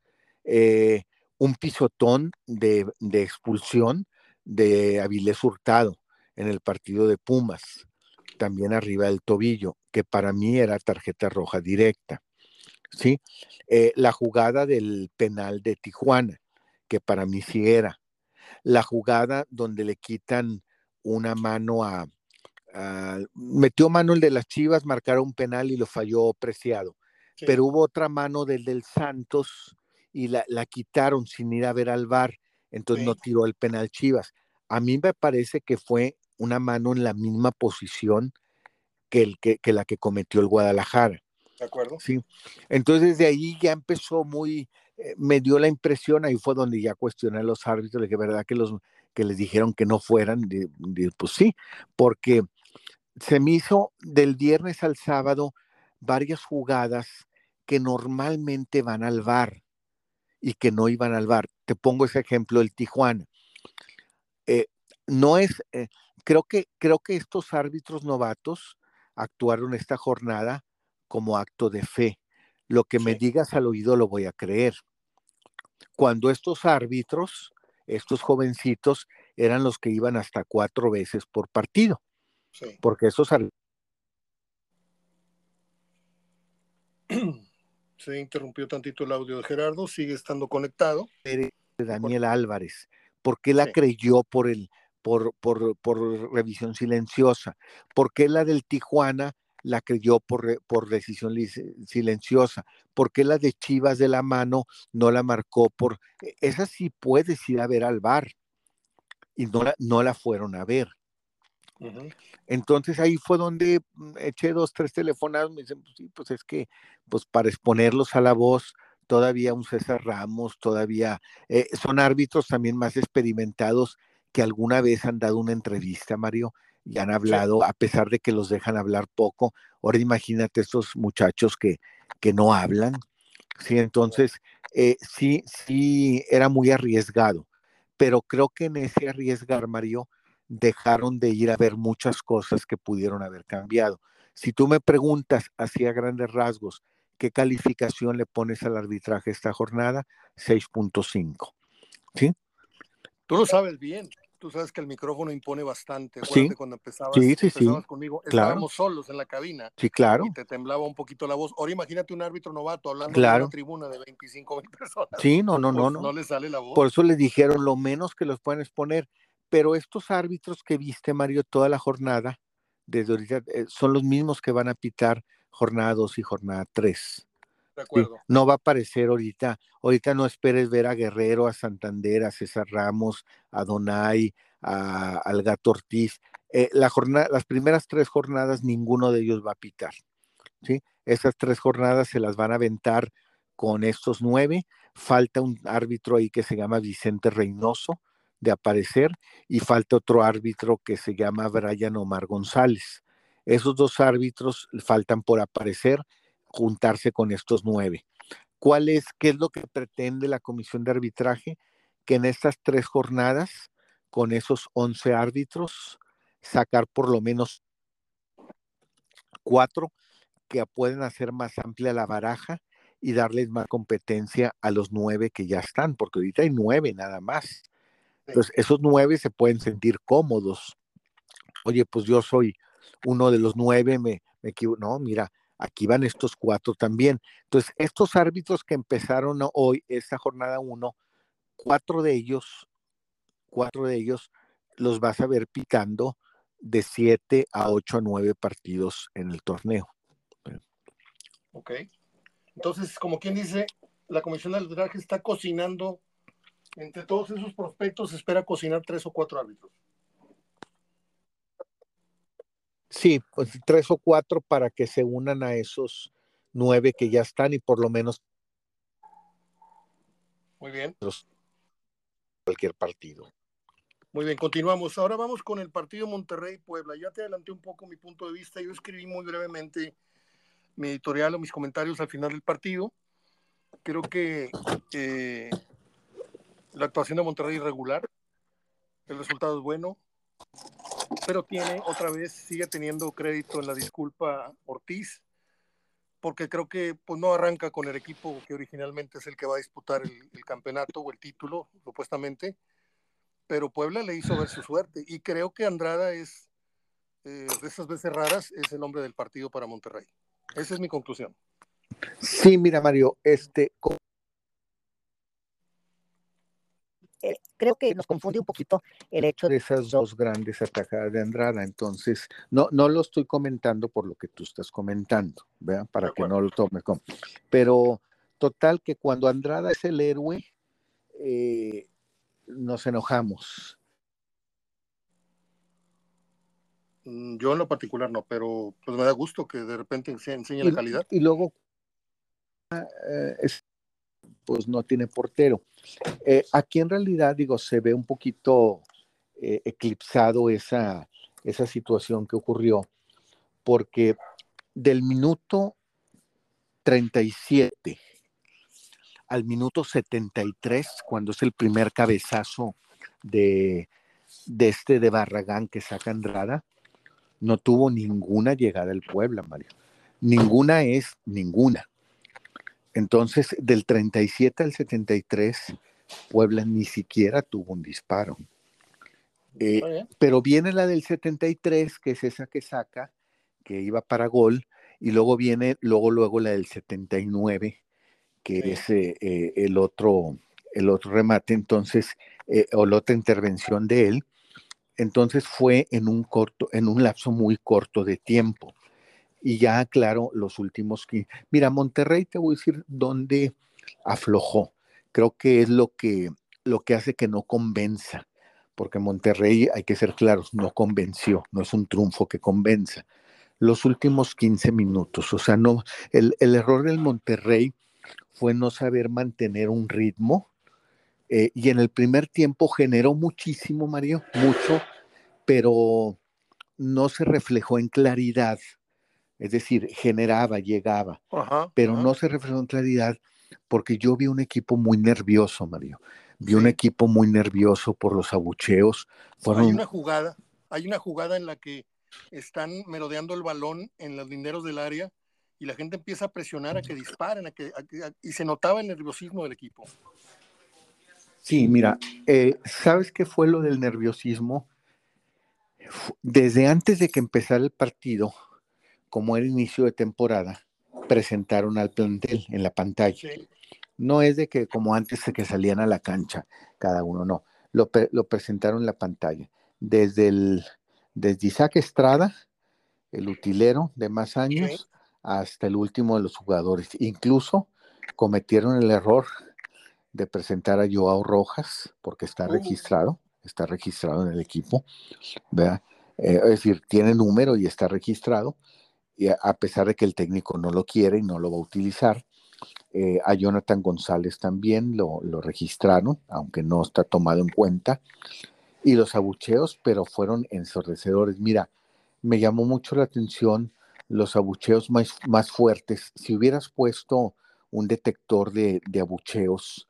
Eh, un pisotón de, de, expulsión de Avilés Hurtado en el partido de Pumas, también arriba del tobillo, que para mí era tarjeta roja directa. ¿sí? Eh, la jugada del penal de Tijuana, que para mí sí era. La jugada donde le quitan una mano a, metió mano el de las Chivas, marcaron un penal y lo falló Preciado. Pero hubo otra mano del del Santos y la, la, quitaron sin ir a ver al bar, entonces no tiró el penal Chivas. A mí me parece que fue una mano en la misma posición que, el, que, la que cometió el Guadalajara. De acuerdo. Sí. Entonces de ahí ya empezó muy, eh, me dio la impresión, ahí fue donde ya cuestioné a los árbitros, de que verdad que, los, que les dijeron que no fueran, pues sí, porque se me hizo del viernes al sábado varias jugadas que normalmente van al bar y que no iban al bar. Te pongo ese ejemplo, el Tijuana. Eh, no es, eh, creo, que, creo que estos árbitros novatos actuaron esta jornada como acto de fe. Lo que me digas al oído lo voy a creer. Cuando estos árbitros, estos jovencitos, eran los que iban hasta cuatro veces por partido. Porque esos Se interrumpió tantito el audio de Gerardo, sigue estando conectado. Daniel Álvarez, porque la creyó por el por, por, por, revisión silenciosa? ¿Por qué la del Tijuana la creyó por, por decisión silenciosa? ¿Por qué la de Chivas de la mano no la marcó por... E, esa sí puedes ir a ver al bar y no la, no la fueron a ver. Entonces ahí fue donde mm, eché dos, tres telefonados, me dicen, pues sí, pues es que, pues para exponerlos a la voz, todavía un César Ramos, todavía eh, son árbitros también más experimentados que alguna vez han dado una entrevista, Mario, y han hablado, a pesar de que los dejan hablar poco. Ahora imagínate estos muchachos que, que no hablan. Sí, entonces, eh, sí, sí, era muy arriesgado, pero creo que en ese arriesgar, Mario, dejaron de ir a ver muchas cosas que pudieron haber cambiado. Si tú me preguntas así a grandes rasgos, ¿qué calificación le pones al arbitraje esta jornada? 6.5. ¿Sí? Tú lo sabes bien. Tú sabes que el micrófono impone bastante. Sí, cuando empezabas, sí, sí, empezabas conmigo, estábamos solos en la cabina. Sí, claro. Y te temblaba un poquito la voz. Ahora imagínate un árbitro novato hablando en una tribuna de 25 mil personas. Sí, no, no, no, pues no. No le sale la voz. Por eso le dijeron lo menos que los pueden exponer pero estos árbitros que viste, Mario, toda la jornada, desde ahorita, eh, son los mismos que van a pitar jornada 2 y jornada 3. De acuerdo. No va a aparecer ahorita, ahorita no esperes ver a Guerrero, a Santander, a César Ramos, a Donay, a, al Gato Ortiz. Eh, la jornada, las primeras tres jornadas ninguno de ellos va a pitar. ¿sí? Esas tres jornadas se las van a aventar con estos nueve. Falta un árbitro ahí que se llama Vicente Reynoso, de aparecer y falta otro árbitro que se llama Brian Omar González. Esos dos árbitros faltan por aparecer, juntarse con estos nueve. ¿Cuál es, qué es lo que pretende la comisión de arbitraje? Que en estas tres jornadas, con esos once árbitros, sacar por lo menos cuatro que pueden hacer más amplia la baraja y darles más competencia a los nueve que ya están, porque ahorita hay nueve nada más. Entonces, esos nueve se pueden sentir cómodos. Oye, pues yo soy uno de los nueve, me, me equivoco. No, mira, aquí van estos cuatro también. Entonces, estos árbitros que empezaron hoy, esta jornada uno, cuatro de ellos, cuatro de ellos los vas a ver picando de siete a ocho a nueve partidos en el torneo. Ok. Entonces, como quien dice, la comisión de arbitraje está cocinando entre todos esos prospectos se espera cocinar tres o cuatro árbitros. Sí, pues tres o cuatro para que se unan a esos nueve que ya están y por lo menos. Muy bien. Cualquier partido. Muy bien, continuamos. Ahora vamos con el partido Monterrey-Puebla. Ya te adelanté un poco mi punto de vista. Yo escribí muy brevemente mi editorial o mis comentarios al final del partido. Creo que eh, la actuación de Monterrey irregular, el resultado es bueno, pero tiene otra vez, sigue teniendo crédito en la disculpa Ortiz, porque creo que pues, no arranca con el equipo que originalmente es el que va a disputar el, campeonato o el título, supuestamente, pero Puebla le hizo ver su suerte y creo que Andrada es, eh, de esas veces raras, es el hombre del partido para Monterrey. Esa es mi conclusión. Sí, mira Mario, este, Eh, creo que nos confunde un poquito el hecho de esas dos grandes atajadas de Andrada. Entonces, no, no lo estoy comentando por lo que tú estás comentando, ¿vean? Para que no lo tome como. Pero total que cuando Andrada es el héroe, eh, nos enojamos. Mm, yo en lo particular no, pero pues me da gusto que de repente se enseñe la calidad. Y luego, eh, pues no tiene portero. Eh, aquí en realidad, digo, se ve un poquito eh, eclipsado esa, esa situación que ocurrió, porque del minuto 37 al minuto 73, cuando es el primer cabezazo de, de este de Barragán que saca Andrada, no tuvo ninguna llegada al Puebla, Mario. Ninguna es ninguna. Entonces, del 37 al 73, Puebla ni siquiera tuvo un disparo. Eh, pero viene la del 73, que es esa que saca, que iba para gol, y luego viene, luego, luego la del 79, que es eh, eh, el, otro, el otro remate, entonces, o la otra intervención de él. Entonces fue en un corto, en un lapso muy corto de tiempo. Y ya, claro, los últimos que. Mira, Monterrey, te voy a decir dónde aflojó. Creo que es lo que, lo que hace que no convenza porque Monterrey, hay que ser claros, no convenció, no es un triunfo que convenza. Los últimos 15 minutos, o sea, no, el, error del Monterrey fue no saber mantener un ritmo eh, y en el primer tiempo generó muchísimo, Mario, mucho, pero no se reflejó en claridad, es decir, generaba, llegaba, pero no se reflejó en claridad porque yo vi un equipo muy nervioso, Mario. Vi un equipo muy nervioso por los abucheos. Hay una jugada, hay una jugada en la que están merodeando el balón en los linderos del área y la gente empieza a presionar a que disparen, a que, y se notaba el nerviosismo del equipo. Sí, mira, eh, ¿sabes qué fue lo del nerviosismo? Desde antes de que empezara el partido, como era inicio de temporada, presentaron al plantel en la pantalla. No es de que como antes de que salían a la cancha cada uno, no. Lo, presentaron en la pantalla. Desde, el, desde Isaac Estrada, el utilero de más años, hasta el último de los jugadores. Incluso cometieron el error de presentar a Joao Rojas, porque está oh. registrado, está registrado en el equipo, eh, es decir, tiene número y está registrado, y a pesar de que el técnico no lo quiere y no lo va a utilizar, eh, a Jonathan González también lo, registraron, aunque no está tomado en cuenta. Y los abucheos, pero fueron ensordecedores. Mira, me llamó mucho la atención los abucheos más, más fuertes. Si hubieras puesto un detector de, abucheos,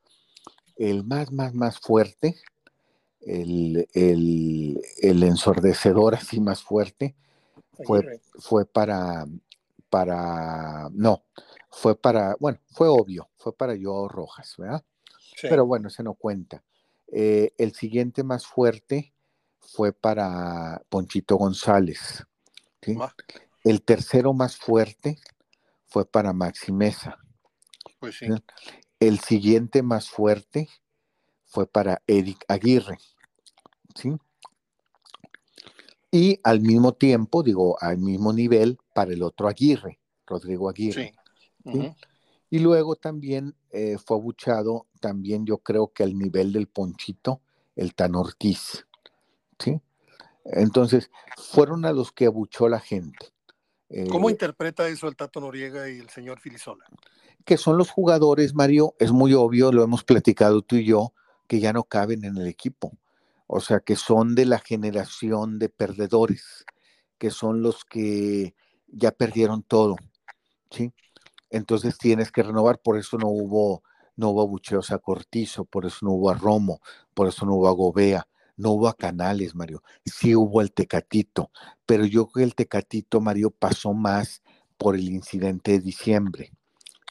el más, más, más fuerte, el, el, ensordecedor así más fuerte, fue, fue para, para, no, fue para, bueno, fue obvio, fue para yo Rojas, ¿verdad? Pero bueno, se no cuenta. Eh, el siguiente más fuerte fue para Ponchito González. El tercero más fuerte fue para Maxi Mesa. Pues sí. El siguiente más fuerte fue para Eric Aguirre. ¿sí? Y al mismo tiempo, digo, al mismo nivel, para el otro Aguirre, Rodrigo Aguirre. Y luego también eh, fue abuchado, también yo creo que al nivel del Ponchito, el Tan Ortiz. ¿sí? Entonces, fueron a los que abuchó la gente. ¿Cómo eh, interpreta eso el Tato Noriega y el señor Filisola? Que son los jugadores, Mario, es muy obvio, lo hemos platicado tú y yo, que ya no caben en el equipo. O sea, que son de la generación de perdedores, que son los que ya perdieron todo. ¿sí? entonces tienes que renovar, por eso no hubo, no hubo bucheos a Cortizo, por eso no hubo a Romo, por eso no hubo a Gobea, no hubo a Canales, Mario, sí hubo el Tecatito, pero yo creo que el Tecatito, Mario, pasó más por el incidente de diciembre.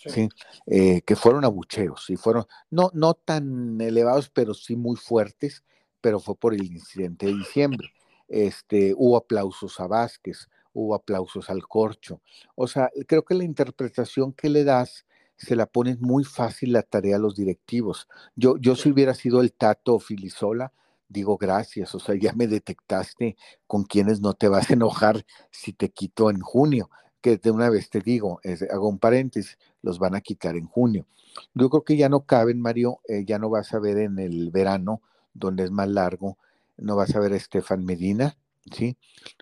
Sí. Eh, que fueron abucheos, y fueron no, no tan elevados, pero sí muy fuertes, pero fue por el incidente de diciembre. Este, hubo aplausos a Vázquez, hubo aplausos al corcho. O sea, creo que la interpretación que le das se la pones muy fácil la tarea a los directivos. Yo, yo si hubiera sido el Tato Filisola, digo gracias, o sea, ya me detectaste con quienes no te vas a enojar si te quito en junio, que de una vez te digo, hago un paréntesis, los van a quitar en junio. Yo creo que ya no caben, Mario, eh, ya no vas a ver en el verano, donde es más largo, no vas a ver a Estefan Medina, ¿sí?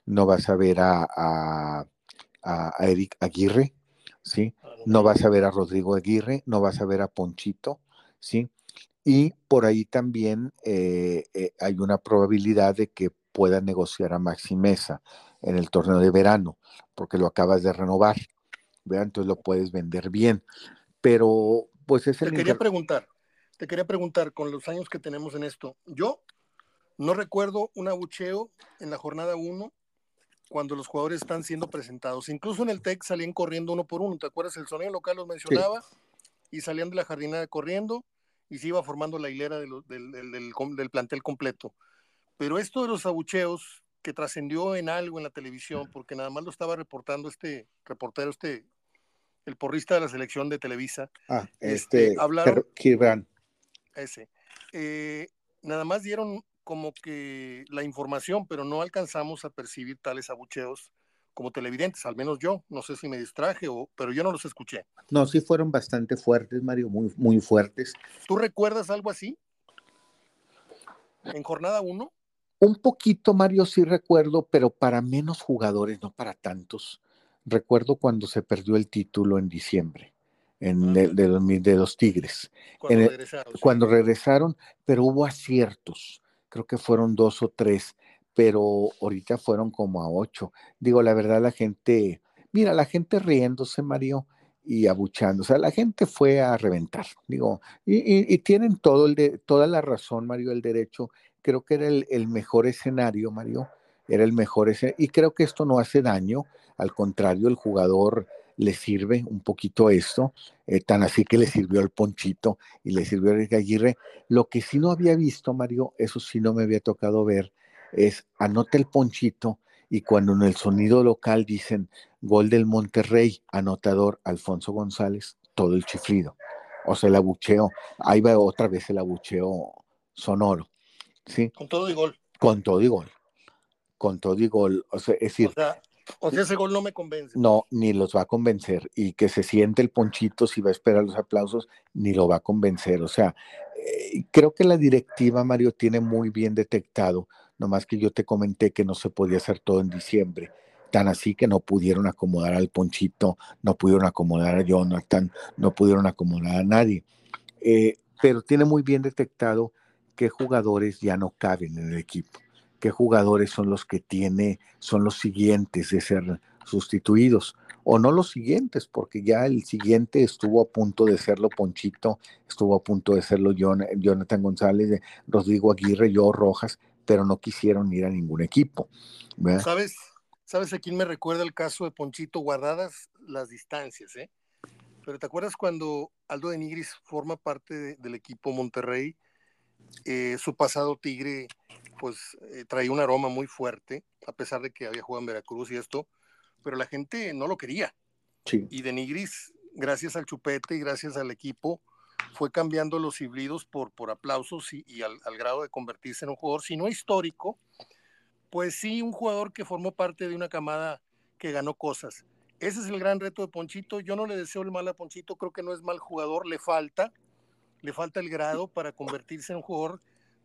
No vas a ver a, a, a Eric Aguirre, ¿sí? No vas a ver a Rodrigo Aguirre, no vas a ver a Ponchito, ¿sí? Y por ahí también eh, eh, hay una probabilidad de que pueda negociar a Maxi Mesa en el torneo de verano, porque lo acabas de renovar, ¿verdad? Entonces lo puedes vender bien. Pero, pues es el... Te quería preguntar, te quería preguntar, con los años que tenemos en esto, yo no recuerdo un abucheo en la jornada 1 cuando los jugadores están siendo presentados. Incluso en el TEC salían corriendo uno por uno. ¿Te acuerdas? El sonido local los mencionaba y salían de la jardinada corriendo y se iba formando la hilera del, del, plantel completo. Pero esto de los abucheos que trascendió en algo en la televisión, porque nada más lo estaba reportando este reportero, este, el porrista de la selección de Televisa. Ah, este, este hablaron. Ese. Eh, nada más dieron como que la información, pero no alcanzamos a percibir tales abucheos como televidentes, al menos yo, no sé si me distraje, o, pero yo no los escuché. No, sí fueron bastante fuertes, Mario, muy, muy fuertes. ¿Tú recuerdas algo así? ¿En jornada uno? Un poquito, Mario, sí recuerdo, pero para menos jugadores, no para tantos. Recuerdo cuando se perdió el título en diciembre, en ah, de, los, Tigres. Cuando, regresaron, cuando regresaron, pero hubo aciertos creo que fueron dos o tres, pero ahorita fueron como a ocho. Digo, la verdad, la gente, mira, la gente riéndose, Mario, y abuchando. O sea, la gente fue a reventar, digo, y, tienen todo el de, toda la razón, Mario, el derecho. Creo que era el, el mejor escenario, Mario, era el mejor escenario. Y creo que esto no hace daño, al contrario, el jugador le sirve un poquito esto, eh, tan así que le sirvió al Ponchito y le sirvió al Aguirre. Lo que sí no había visto, Mario, eso sí no me había tocado ver, es anota el Ponchito y cuando en el sonido local dicen gol del Monterrey, anotador Alfonso González, todo el chiflido. O sea, el abucheo, ahí va otra vez el abucheo sonoro. ¿sí? Con todo y gol. Con todo y gol. Con todo y gol. O sea, es decir, o sea, ese gol no me convence. No, ni los va a convencer. Y que se siente el ponchito si va a esperar los aplausos, ni lo va a convencer. O sea, eh, creo que la directiva, Mario, tiene muy bien detectado, nomás que yo te comenté que no se podía hacer todo en diciembre. Tan así que no pudieron acomodar al ponchito, no pudieron acomodar a Jonathan, no pudieron acomodar a nadie. Eh, pero tiene muy bien detectado qué jugadores ya no caben en el equipo qué jugadores son los que tiene, son los siguientes de ser sustituidos, o no los siguientes, porque ya el siguiente estuvo a punto de serlo Ponchito, estuvo a punto de serlo Jonathan González, Rodrigo Aguirre, yo Rojas, pero no quisieron ir a ningún equipo. ¿Sabes? ¿Sabes a quién me recuerda el caso de Ponchito? Guardadas las distancias, ¿eh? Pero ¿te acuerdas cuando Aldo de Nigris forma parte del equipo Monterrey? Eh, su pasado Tigre pues eh, traía un aroma muy fuerte, a pesar de que había jugado en Veracruz y esto, pero la gente no lo quería. Y de Nigris, gracias al chupete y gracias al equipo, fue cambiando los híbridos por, por aplausos y, al, grado de convertirse en un jugador, si no histórico, pues sí, un jugador que formó parte de una camada que ganó cosas. Ese es el gran reto de Ponchito. Yo no le deseo el mal a Ponchito, creo que no es mal jugador, le falta, le falta el grado para convertirse en un jugador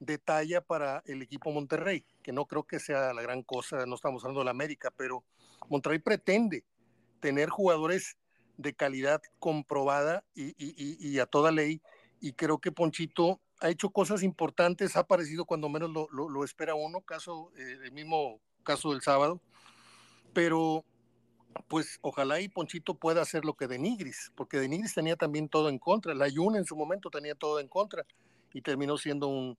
de talla para el equipo Monterrey, que no creo que sea la gran cosa, no estamos hablando de la América, pero Monterrey pretende tener jugadores de calidad comprobada y, a toda ley, y creo que Ponchito ha hecho cosas importantes, ha aparecido cuando menos lo, espera uno, caso, eh, el mismo caso del sábado, pero pues ojalá y Ponchito pueda hacer lo que Denigris, porque Denigris tenía también todo en contra, la Yuna en su momento tenía todo en contra y terminó siendo un,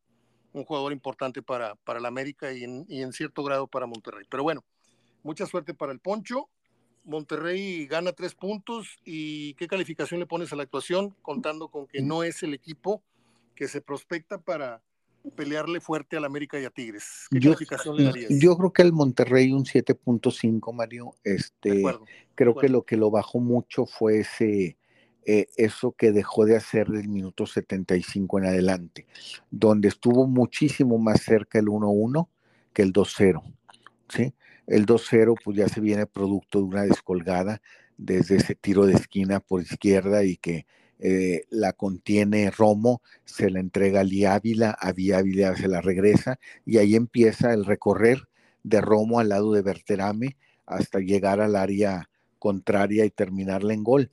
un jugador importante para, para la América y en, y en, cierto grado para Monterrey. Pero bueno, mucha suerte para el Poncho. Monterrey gana tres puntos y ¿qué calificación le pones a la actuación? Contando con que no es el equipo que se prospecta para pelearle fuerte al América y a Tigres. ¿Qué calificación le darías? Yo creo que el Monterrey un 7.5, Mario. Este, creo que lo que lo bajó mucho fue ese eh, eso que dejó de hacer del minuto 75 en adelante, donde estuvo muchísimo más cerca el 1-1 que el 2-0. ¿sí? El 2-0 pues ya se viene producto de una descolgada desde ese tiro de esquina por izquierda y que eh, la contiene Romo, se la entrega a Ávila, a Ávila se la regresa y ahí empieza el recorrer de Romo al lado de Berterame hasta llegar al área contraria y terminarla en gol.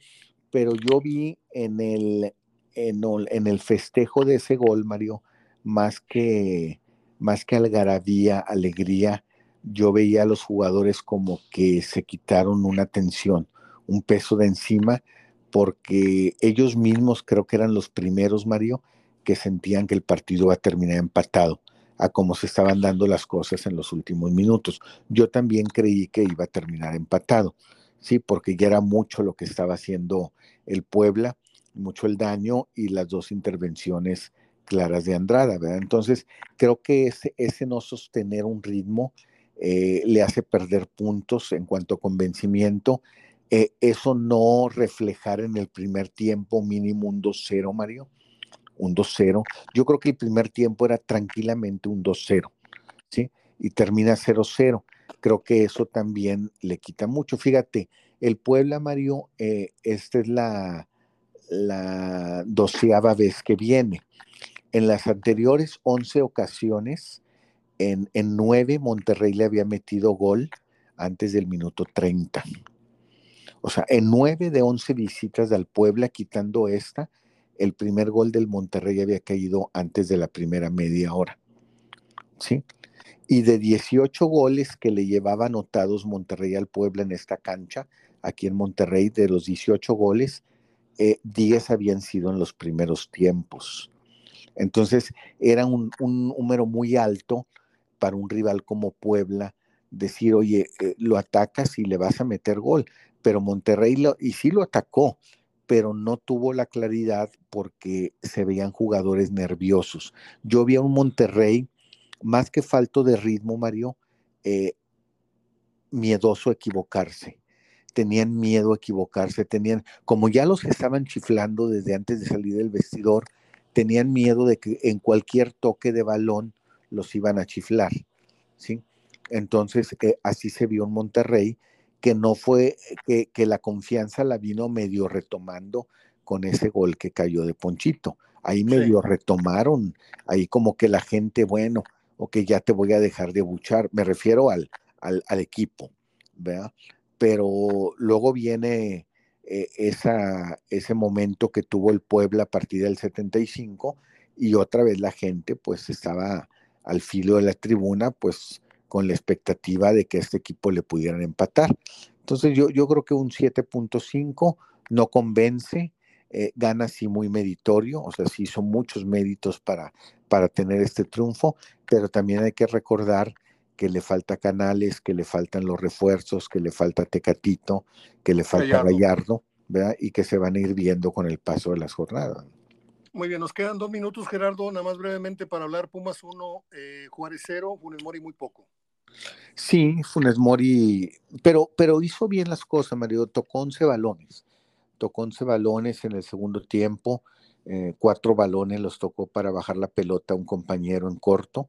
Pero yo vi en el, en, el festejo de ese gol, Mario, más que, más que algarabía, alegría, yo veía a los jugadores como que se quitaron una tensión, un peso de encima, porque ellos mismos creo que eran los primeros, Mario, que sentían que el partido iba a terminar empatado a cómo se estaban dando las cosas en los últimos minutos. Yo también creí que iba a terminar empatado, sí, porque ya era mucho lo que estaba haciendo el Puebla, mucho el daño y las dos intervenciones claras de Andrada. Entonces, creo que ese, ese no sostener un ritmo eh, le hace perder puntos en cuanto a convencimiento. Eh, eso no reflejar en el primer tiempo mínimo un 2-0, Mario, un 2-0. Yo creo que el primer tiempo era tranquilamente un 2-0, ¿sí? Y termina 0-0. Creo que eso también le quita mucho. Fíjate, el Puebla, Mario, eh, esta es la, la doceava vez que viene. En las anteriores 11 ocasiones, en, en 9 Monterrey le había metido gol antes del minuto 30. O sea, en 9 de 11 visitas al Puebla, quitando esta, el primer gol del Monterrey había caído antes de la primera media hora. ¿Sí? Y de 18 goles que le llevaba anotados Monterrey al Puebla en esta cancha, aquí en Monterrey, de los 18 goles, 10 eh, habían sido en los primeros tiempos. Entonces, era un, número muy alto para un rival como Puebla decir, oye, eh, lo atacas y le vas a meter gol. Pero Monterrey, lo, y sí lo atacó, pero no tuvo la claridad porque se veían jugadores nerviosos. Yo vi a un Monterrey, más que falto de ritmo, Mario, eh, miedoso a equivocarse. Tenían miedo a equivocarse, tenían, como ya los estaban chiflando desde antes de salir del vestidor, tenían miedo de que en cualquier toque de balón los iban a chiflar, ¿sí? Entonces, eh, así se vio en Monterrey que no fue, que, que, la confianza la vino medio retomando con ese gol que cayó de Ponchito. Ahí medio retomaron, ahí como que la gente, bueno, ok, ya te voy a dejar de buchar, me refiero al, al, equipo, ¿verdad? Pero luego viene eh, esa, ese momento que tuvo el Puebla a partir del 75 y otra vez la gente pues estaba al filo de la tribuna, pues con la expectativa de que este equipo le pudieran empatar. Entonces yo, yo creo que un 7.5 no convence, eh, gana así muy meritorio, o sea, sí hizo muchos méritos para, para tener este triunfo, pero también hay que recordar que le falta Canales, que le faltan los refuerzos, que le falta Tecatito, que le falta Gallardo, ¿verdad? Y que se van a ir viendo con el paso de las jornadas. Muy bien, nos quedan dos minutos, Gerardo, nada más brevemente para hablar. Pumas 1, eh, Juárez 0, Funes Mori muy poco. Sí, Funes Mori, pero, pero hizo bien las cosas, Mario. Tocó 11 balones. Tocó 11 balones en el segundo tiempo. Eh, cuatro balones los tocó para bajar la pelota a un compañero en corto.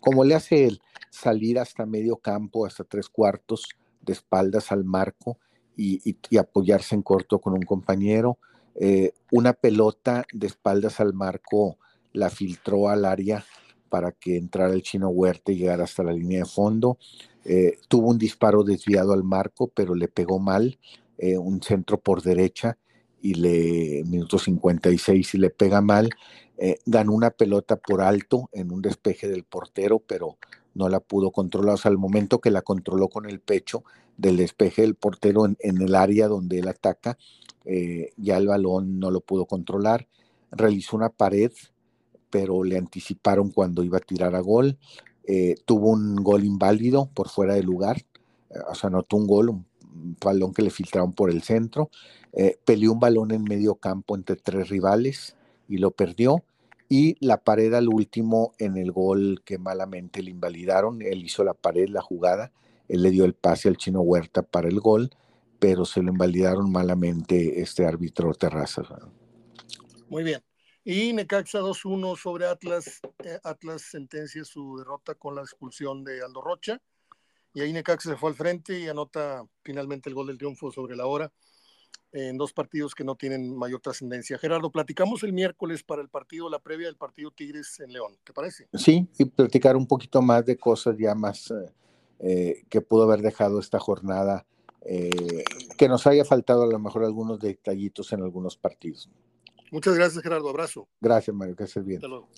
Como le hace él, salir hasta medio campo, hasta tres cuartos de espaldas al marco y, apoyarse en corto con un compañero. Eh, una pelota de espaldas al marco la filtró al área para que entrara el chino Huerta y llegara hasta la línea de fondo. Eh, tuvo un disparo desviado al marco, pero le pegó mal, un centro por derecha y le, minuto 56 y le pega mal. Eh, ganó una pelota por alto en un despeje del portero, pero no la pudo controlar. O sea, al momento que la controló con el pecho del despeje del portero en, el área donde él ataca, ya el balón no lo pudo controlar. Realizó una pared pero le anticiparon cuando iba a tirar a gol. Eh, tuvo un gol inválido por fuera de lugar, eh, o sea, anotó un gol, un, balón que le filtraron por el centro. Eh, peleó un balón en medio campo entre tres rivales y lo perdió. Y la pared al último en el gol que malamente le invalidaron. Él hizo la pared, la jugada. Él le dio el pase al chino Huerta para el gol, pero se lo invalidaron malamente este árbitro Terrazas. Muy bien. Y Necaxa 2-1 sobre Atlas. Eh, Atlas sentencia su derrota con la expulsión de Aldo Rocha. Y ahí Necaxa se fue al frente y anota finalmente el gol del triunfo sobre la hora. en dos partidos que no tienen mayor trascendencia. Gerardo, platicamos el miércoles para el partido, la previa del partido Tigres en León, ¿te parece? Sí, y platicar un poquito más de cosas ya más eh, eh, que pudo haber dejado esta jornada, eh, que nos haya faltado a lo mejor algunos detallitos en algunos partidos. Muchas gracias, Gerardo. Abrazo. Gracias, Mario, que estés bien. Hasta luego.